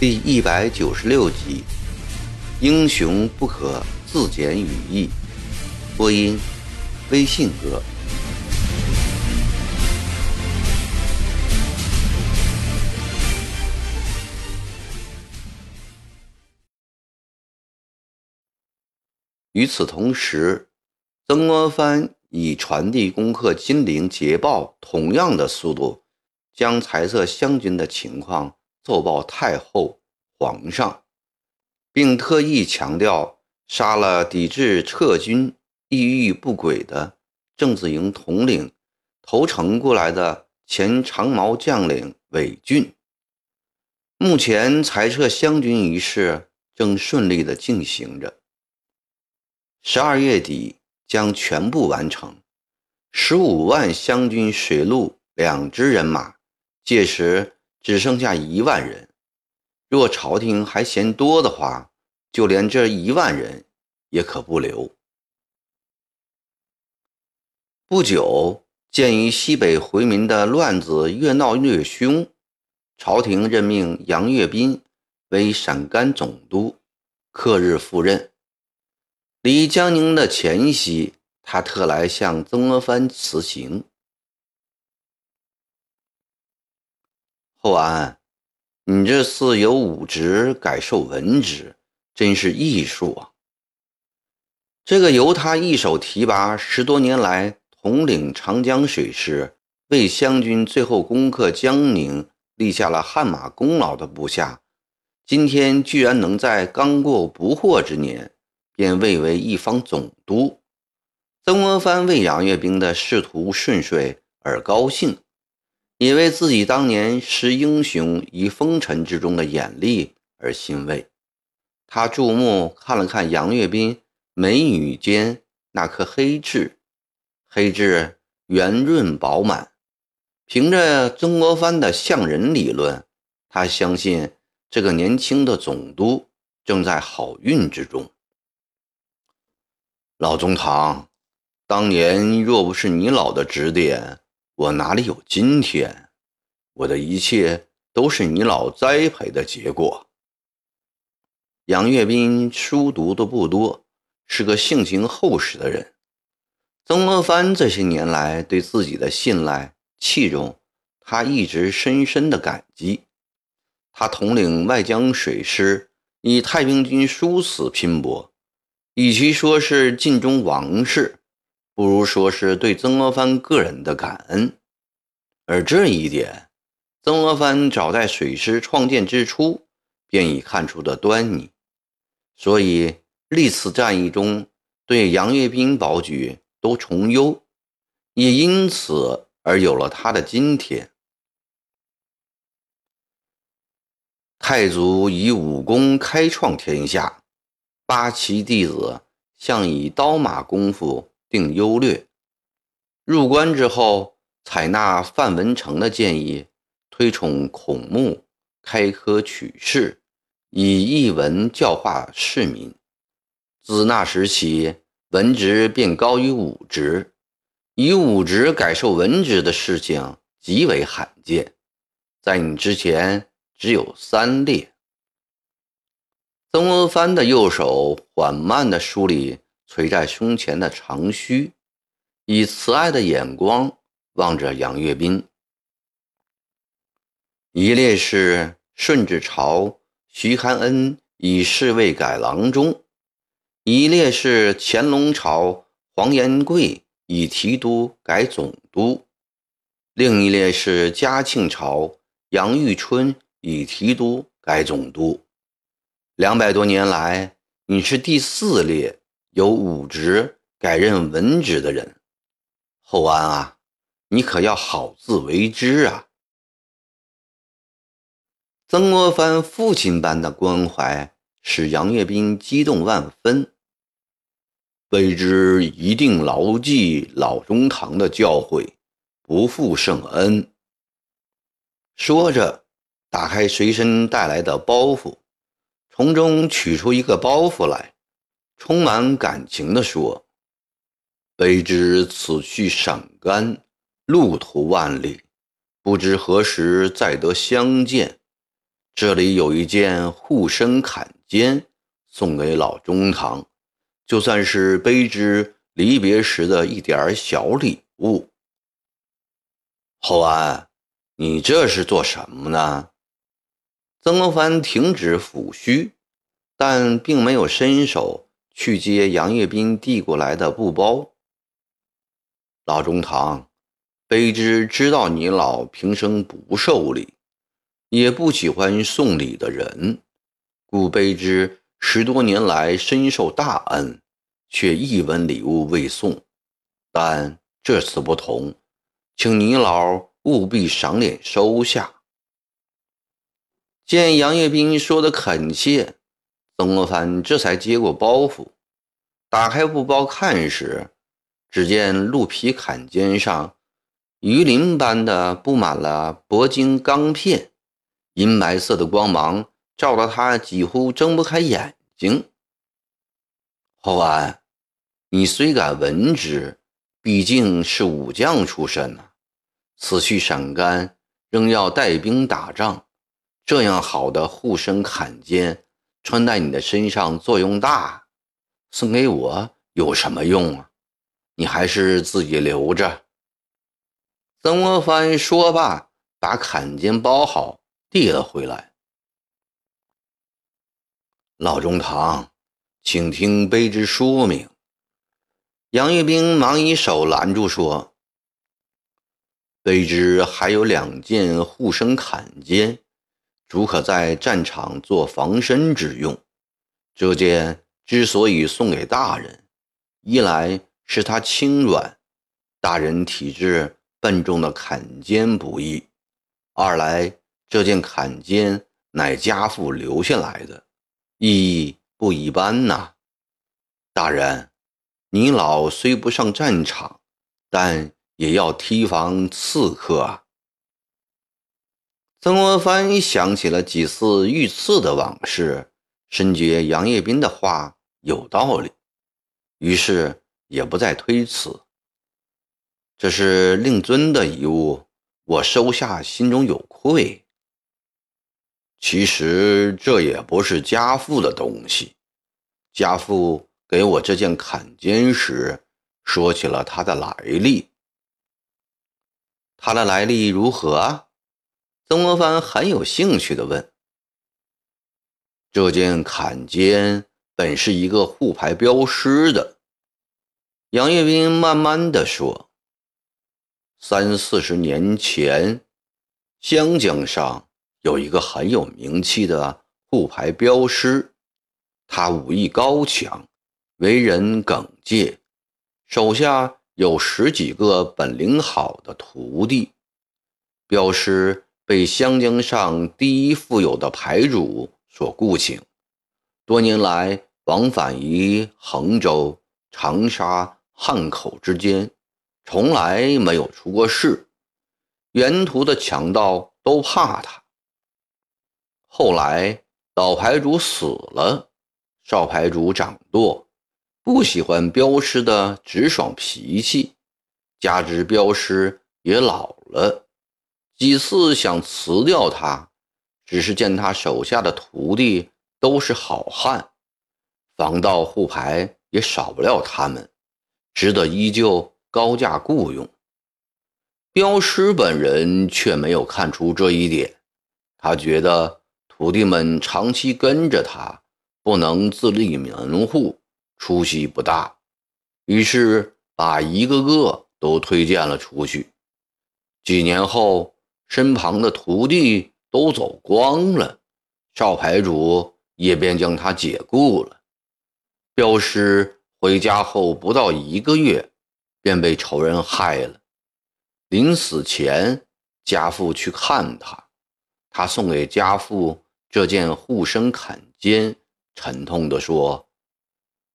第一百九十六集：英雄不可自检羽翼。播音：微信哥。与此同时，曾国藩以传递攻克金陵捷报同样的速度，将彩色湘军的情况。奏报太后、皇上，并特意强调杀了抵制撤军、意欲不轨的郑子营统领投诚过来的前长毛将领韦俊。目前裁撤湘军一事正顺利地进行着，十二月底将全部完成。十五万湘军水陆两支人马，届时。只剩下一万人，若朝廷还嫌多的话，就连这一万人也可不留。不久，鉴于西北回民的乱子越闹越凶，朝廷任命杨岳斌为陕甘总督，克日赴任。离江宁的前夕，他特来向曾国藩辞行。厚安，你这次由武职改授文职，真是艺术啊！这个由他一手提拔十多年来统领长江水师，为湘军最后攻克江宁立下了汗马功劳的部下，今天居然能在刚过不惑之年便位为一方总督。曾国藩为杨岳斌的仕途顺遂而高兴。也为自己当年识英雄于风尘之中的眼力而欣慰。他注目看了看杨岳斌眉宇间那颗黑痣，黑痣圆润饱满。凭着曾国藩的相人理论，他相信这个年轻的总督正在好运之中。老中堂，当年若不是你老的指点。我哪里有今天？我的一切都是你老栽培的结果。杨岳斌书读的不多，是个性情厚实的人。曾国藩这些年来对自己的信赖器重，他一直深深的感激。他统领外江水师，以太平军殊死拼搏，与其说是尽忠王室。不如说是对曾国藩个人的感恩，而这一点，曾国藩早在水师创建之初便已看出的端倪，所以历次战役中对杨岳斌保举都从优，也因此而有了他的今天。太祖以武功开创天下，八旗弟子向以刀马功夫。定优劣。入关之后，采纳范文成的建议，推崇孔目，开科取士，以译文教化市民。自那时起，文职便高于武职，以武职改授文职的事情极为罕见，在你之前只有三列。曾国藩的右手缓慢地梳理。垂在胸前的长须，以慈爱的眼光望着杨岳斌。一列是顺治朝徐堪恩以侍卫改郎中，一列是乾隆朝黄延贵以提督改总督，另一列是嘉庆朝杨玉春以提督改总督。两百多年来，你是第四列。由武职改任文职的人，厚安啊，你可要好自为之啊！曾国藩父亲般的关怀使杨岳斌激动万分，卑职一定牢记老中堂的教诲，不负圣恩。说着，打开随身带来的包袱，从中取出一个包袱来。充满感情地说：“卑职此去陕甘，路途万里，不知何时再得相见。这里有一件护身坎肩，送给老中堂，就算是卑职离别时的一点小礼物。”侯安，你这是做什么呢？曾国藩停止抚须，但并没有伸手去接杨业斌递过来的布包。老中堂，卑职知道你老平生不受礼，也不喜欢送礼的人，故卑职十多年来深受大恩，却一文礼物未送。但这次不同。请你老务必赏脸收下。见杨业斌说的恳切，曾国藩这才接过包袱，打开布包看时，只见鹿皮坎肩上鱼鳞般的布满了铂金钢片，银白色的光芒照得他几乎睁不开眼睛。侯安，你虽敢闻之，毕竟是武将出身呐。此去陕甘，仍要带兵打仗，这样好的护身坎肩，穿在你的身上作用大，送给我有什么用啊？你还是自己留着。曾国藩说罢，把坎肩包好，递了回来。老中堂，请听卑职说明。杨玉兵忙以手拦住说。卑职还有两件护身坎肩，主可在战场做防身之用。这件之所以送给大人，一来是它轻软，大人体质笨重的坎肩不易；二来这件坎肩乃家父留下来的，意义不一般呐。大人，你老虽不上战场，但。也要提防刺客啊！曾国藩想起了几次遇刺的往事，深觉杨业斌的话有道理，于是也不再推辞。这是令尊的遗物，我收下，心中有愧。其实这也不是家父的东西，家父给我这件坎肩时，说起了他的来历。他的来历如何？曾国藩很有兴趣地问。这件坎肩本是一个护牌镖师的。杨业斌慢慢地说：“三四十年前，湘江上有一个很有名气的护牌镖师，他武艺高强，为人耿介，手下……”有十几个本领好的徒弟，镖师被湘江上第一富有的牌主所雇请，多年来往返于衡州、长沙、汉口之间，从来没有出过事。沿途的强盗都怕他。后来老牌主死了，少牌主掌舵。不喜欢镖师的直爽脾气，加之镖师也老了，几次想辞掉他，只是见他手下的徒弟都是好汉，防盗护牌也少不了他们，只得依旧高价雇佣。镖师本人却没有看出这一点，他觉得徒弟们长期跟着他，不能自立门户。出息不大，于是把一个个都推荐了出去。几年后，身旁的徒弟都走光了，少牌主也便将他解雇了。镖师回家后不到一个月，便被仇人害了。临死前，家父去看他，他送给家父这件护身坎肩，沉痛地说。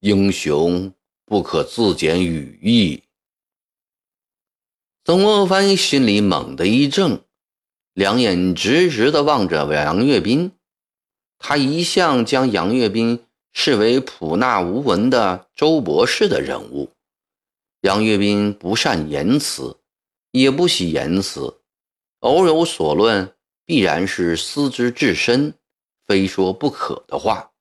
英雄不可自检羽翼。曾国藩心里猛地一怔，两眼直直地望着杨岳斌。他一向将杨岳斌视为普纳无闻的周博士的人物。杨岳斌不善言辞，也不喜言辞，偶有所论，必然是思之至深，非说不可的话。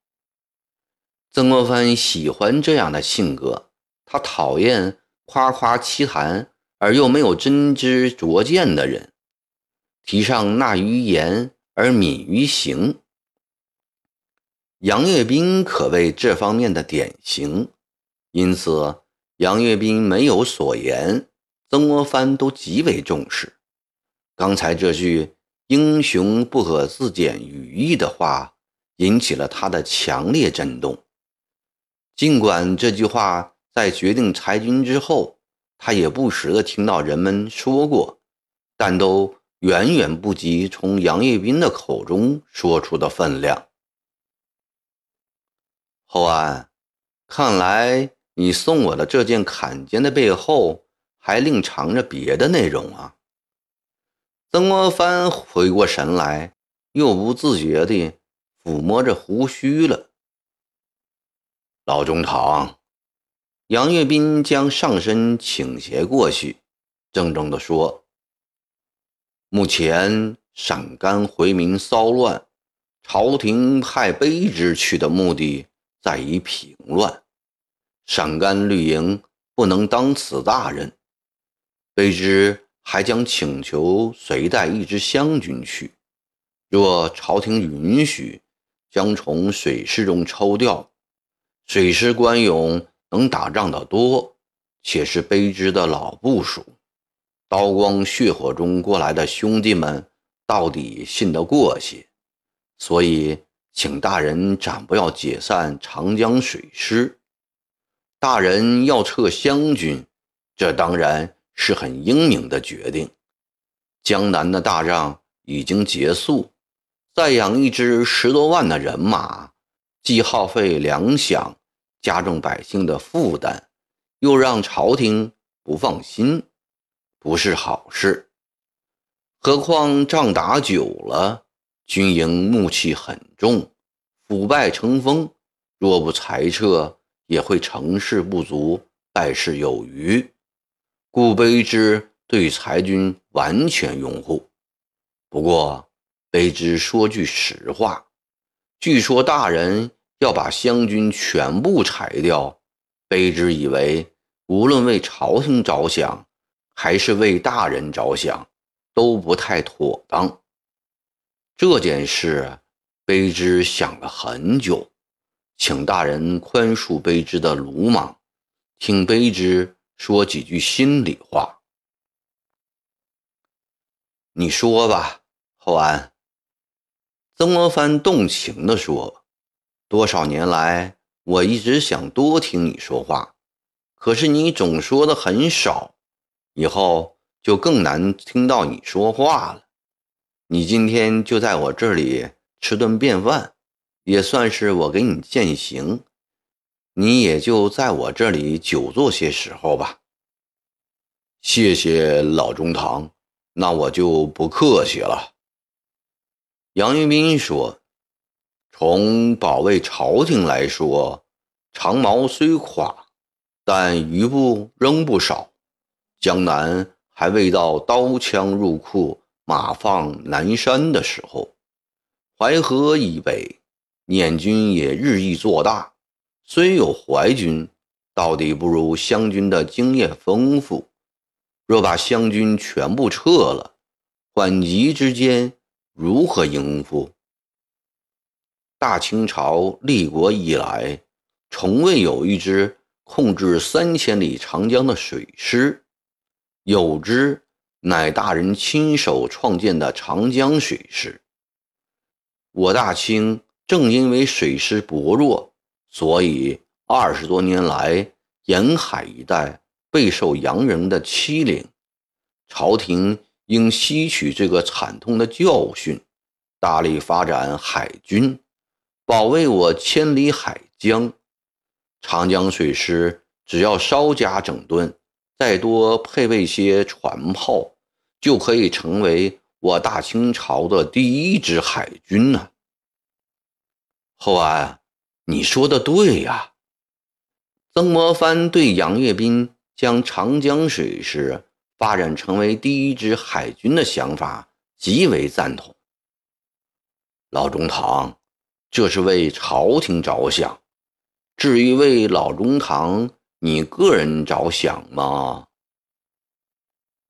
曾国藩喜欢这样的性格，他讨厌夸夸其谈而又没有真知灼见的人，提倡纳于言而敏于行。杨岳斌可谓这方面的典型，因此杨岳斌没有所言，曾国藩都极为重视。刚才这句“英雄不可自检羽翼”的话，引起了他的强烈震动。尽管这句话在决定裁军之后，他也不时的听到人们说过，但都远远不及从杨岳斌的口中说出的分量。厚安，看来你送我的这件坎肩的背后，还另藏着别的内容啊！曾国藩回过神来，又不自觉地抚摸着胡须了。老中堂，杨岳斌将上身倾斜过去，郑重地说：“目前陕甘回民骚乱，朝廷派卑职去的目的。”在于平乱，陕甘绿营不能当此大任。卑职还将请求随带一支湘军去，若朝廷允许，将从水师中抽调。水师官勇，能打仗的多，且是卑职的老部属，刀光血火中过来的兄弟们，到底信得过些，所以。请大人暂不要解散长江水师，大人要撤湘军，这当然是很英明的决定。江南的大仗已经结束，再养一支十多万的人马，既耗费粮饷，加重百姓的负担，又让朝廷不放心，不是好事。何况仗打久了。军营暮气很重，腐败成风。若不裁撤，也会成事不足，败事有余。故卑职对裁军完全拥护。不过，卑职说句实话：据说大人要把湘军全部裁掉，卑职以为，无论为朝廷着想，还是为大人着想，都不太妥当。这件事，卑职想了很久，请大人宽恕卑职的鲁莽，听卑职说几句心里话。你说吧，厚安。曾国藩动情地说：“多少年来，我一直想多听你说话，可是你总说的很少，以后就更难听到你说话了。”你今天就在我这里吃顿便饭，也算是我给你践行。你也就在我这里久坐些时候吧。谢谢老中堂，那我就不客气了。杨玉斌说：“从保卫朝廷来说，长矛虽垮，但余部仍不少。江南还未到刀枪入库。”马放南山的时候，淮河以北，捻军也日益做大。虽有淮军，到底不如湘军的经验丰富。若把湘军全部撤了，缓急之间如何应付？大清朝立国以来，从未有一支控制三千里长江的水师，有之。乃大人亲手创建的长江水师。我大清正因为水师薄弱，所以二十多年来沿海一带备受洋人的欺凌。朝廷应吸取这个惨痛的教训，大力发展海军，保卫我千里海疆。长江水师只要稍加整顿，再多配备些船炮。就可以成为我大清朝的第一支海军呢。厚安，你说的对呀。曾国藩对杨岳斌将长江水师发展成为第一支海军的想法极为赞同。老中堂，这是为朝廷着想。至于为老中堂你个人着想吗？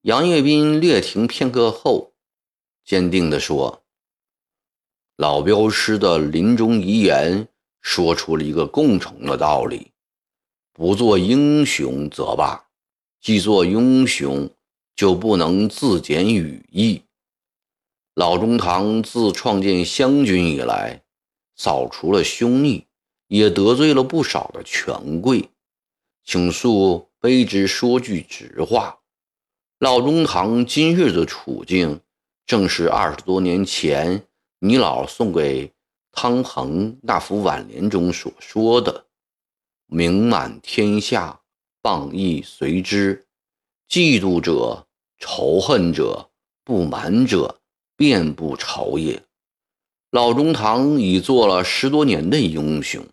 杨跃斌略停片刻后，坚定地说：“老镖师的临终遗言说出了一个共同的道理：不做英雄则罢，既做英雄，就不能自简羽翼。老中堂自创建湘军以来，扫除了凶逆。”也得罪了不少的权贵，请恕卑职说句直话，老中堂今日的处境，正是二十多年前你老送给汤恒那幅挽联中所说的：“名满天下，谤亦随之；嫉妒者、仇恨者、不满者，遍布朝野。”老中堂已做了十多年的英雄。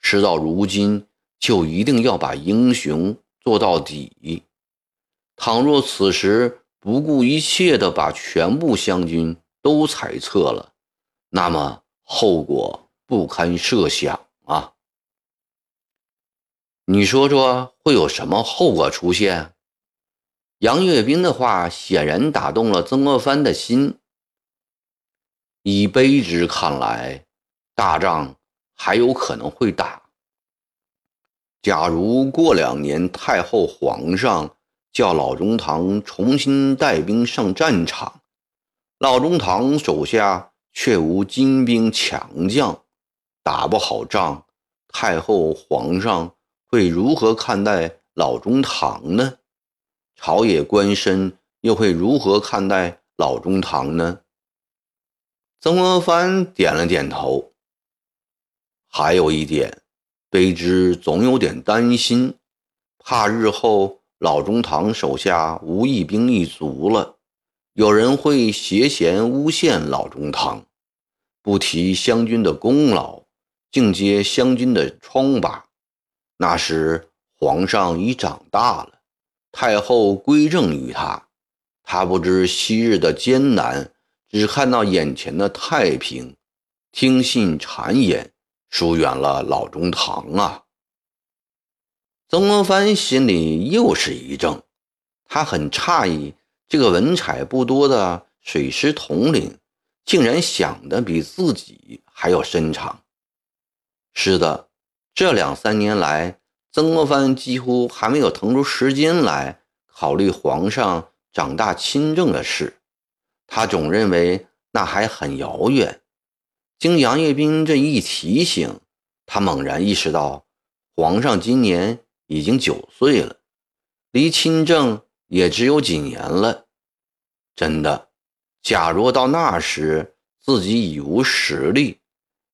事到如今，就一定要把英雄做到底。倘若此时不顾一切的把全部湘军都裁撤了，那么后果不堪设想啊！你说说会有什么后果出现？杨岳斌的话显然打动了曾国藩的心。以卑职看来，大仗。还有可能会打。假如过两年太后、皇上叫老中堂重新带兵上战场，老中堂手下却无精兵强将，打不好仗，太后、皇上会如何看待老中堂呢？朝野官绅又会如何看待老中堂呢？曾国藩点了点头。还有一点，卑职总有点担心，怕日后老中堂手下无一兵一卒了，有人会挟嫌诬陷老中堂，不提湘军的功劳，竟揭湘军的疮疤。那时皇上已长大了，太后归政于他，他不知昔日的艰难，只看到眼前的太平，听信谗言。疏远了老中堂啊！曾国藩心里又是一怔，他很诧异，这个文采不多的水师统领，竟然想的比自己还要深长。是的，这两三年来，曾国藩几乎还没有腾出时间来考虑皇上长大亲政的事，他总认为那还很遥远。经杨业斌这一提醒，他猛然意识到，皇上今年已经九岁了，离亲政也只有几年了。真的，假若到那时自己已无实力，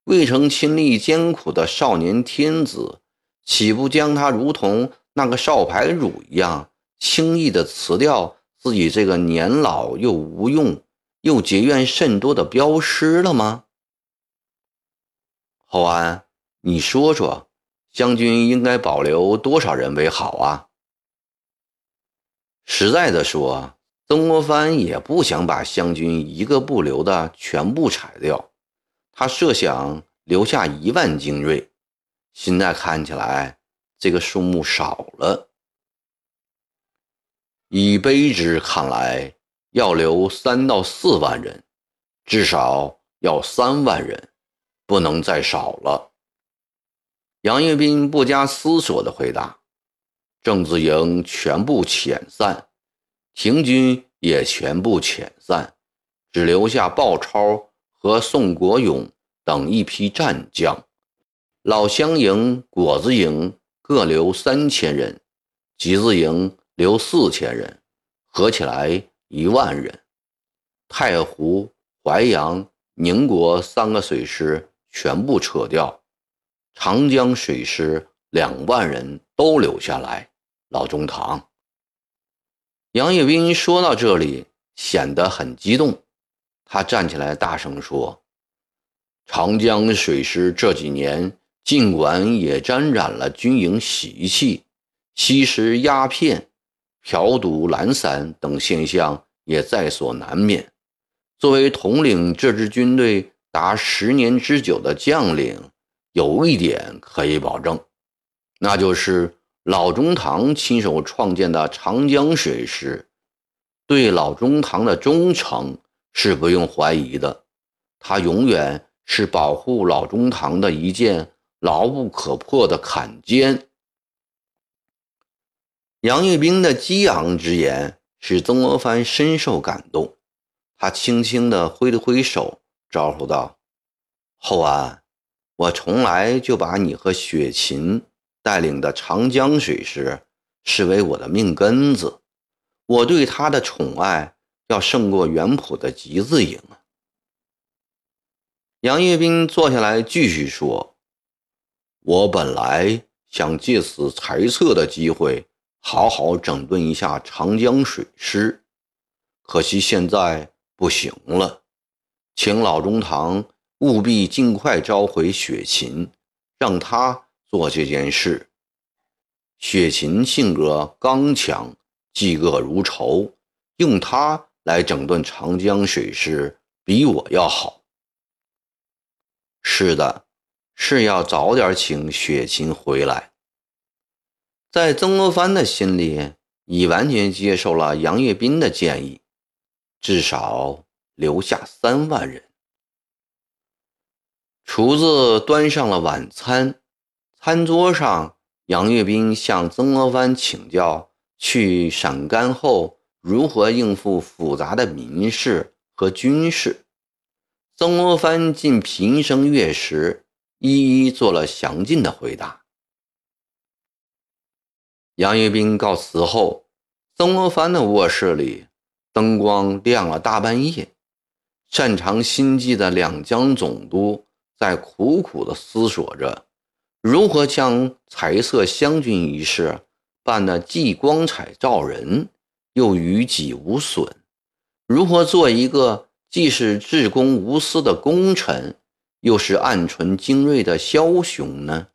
未曾亲历艰苦的少年天子，岂不将他如同那个少牌乳一样，轻易的辞掉自己这个年老又无用又结怨甚多的镖师了吗？侯安，你说说，湘军应该保留多少人为好啊？实在的说，曾国藩也不想把湘军一个不留的全部裁掉，他设想留下一万精锐。现在看起来，这个数目少了。以卑职看来，要留三到四万人，至少要三万人。不能再少了。杨跃斌不加思索地回答：“郑子营全部遣散，秦军也全部遣散，只留下鲍超和宋国勇等一批战将。老乡营、果子营各留三千人，集字营留四千人，合起来一万人。太湖、淮阳、宁国三个水师。”全部撤掉，长江水师两万人都留下来。老中堂，杨业斌说到这里，显得很激动。他站起来大声说：“长江水师这几年尽管也沾染了军营习气，吸食鸦片、嫖赌懒散等现象也在所难免。作为统领这支军队达十年之久的将领，有一点可以保证，那就是老中堂亲手创建的长江水师，对老中堂的忠诚是不用怀疑的。他永远是保护老中堂的一件牢不可破的坎肩。杨玉斌的激昂之言使曾国藩深受感动。他轻轻地挥了挥手，招呼道：“厚安，我从来就把你和雪琴带领的长江水师视为我的命根子，我对他的宠爱要胜过元普的集字营。”杨业斌坐下来继续说：“我本来想借此裁撤的机会，好好整顿一下长江水师，可惜现在。”不行了，请老中堂务必尽快召回雪琴，让他做这件事。雪琴性格刚强，嫉恶如仇，用他来整顿长江水师，比我要好。是的，是要早点请雪琴回来。在曾国藩的心里，已完全接受了杨岳斌的建议。至少留下三万人。厨子端上了晚餐，餐桌上，杨岳斌向曾国藩请教去陕甘后如何应付复杂的民事和军事。曾国藩尽平生阅识，一一做了详尽的回答。杨岳斌告辞后，曾国藩的卧室里。灯光亮了大半夜，擅长心计的两江总督在苦苦地思索着，如何将裁撤湘军一事办得既光彩照人，又于己无损；如何做一个既是至公无私的功臣，又是暗存精锐的枭雄呢？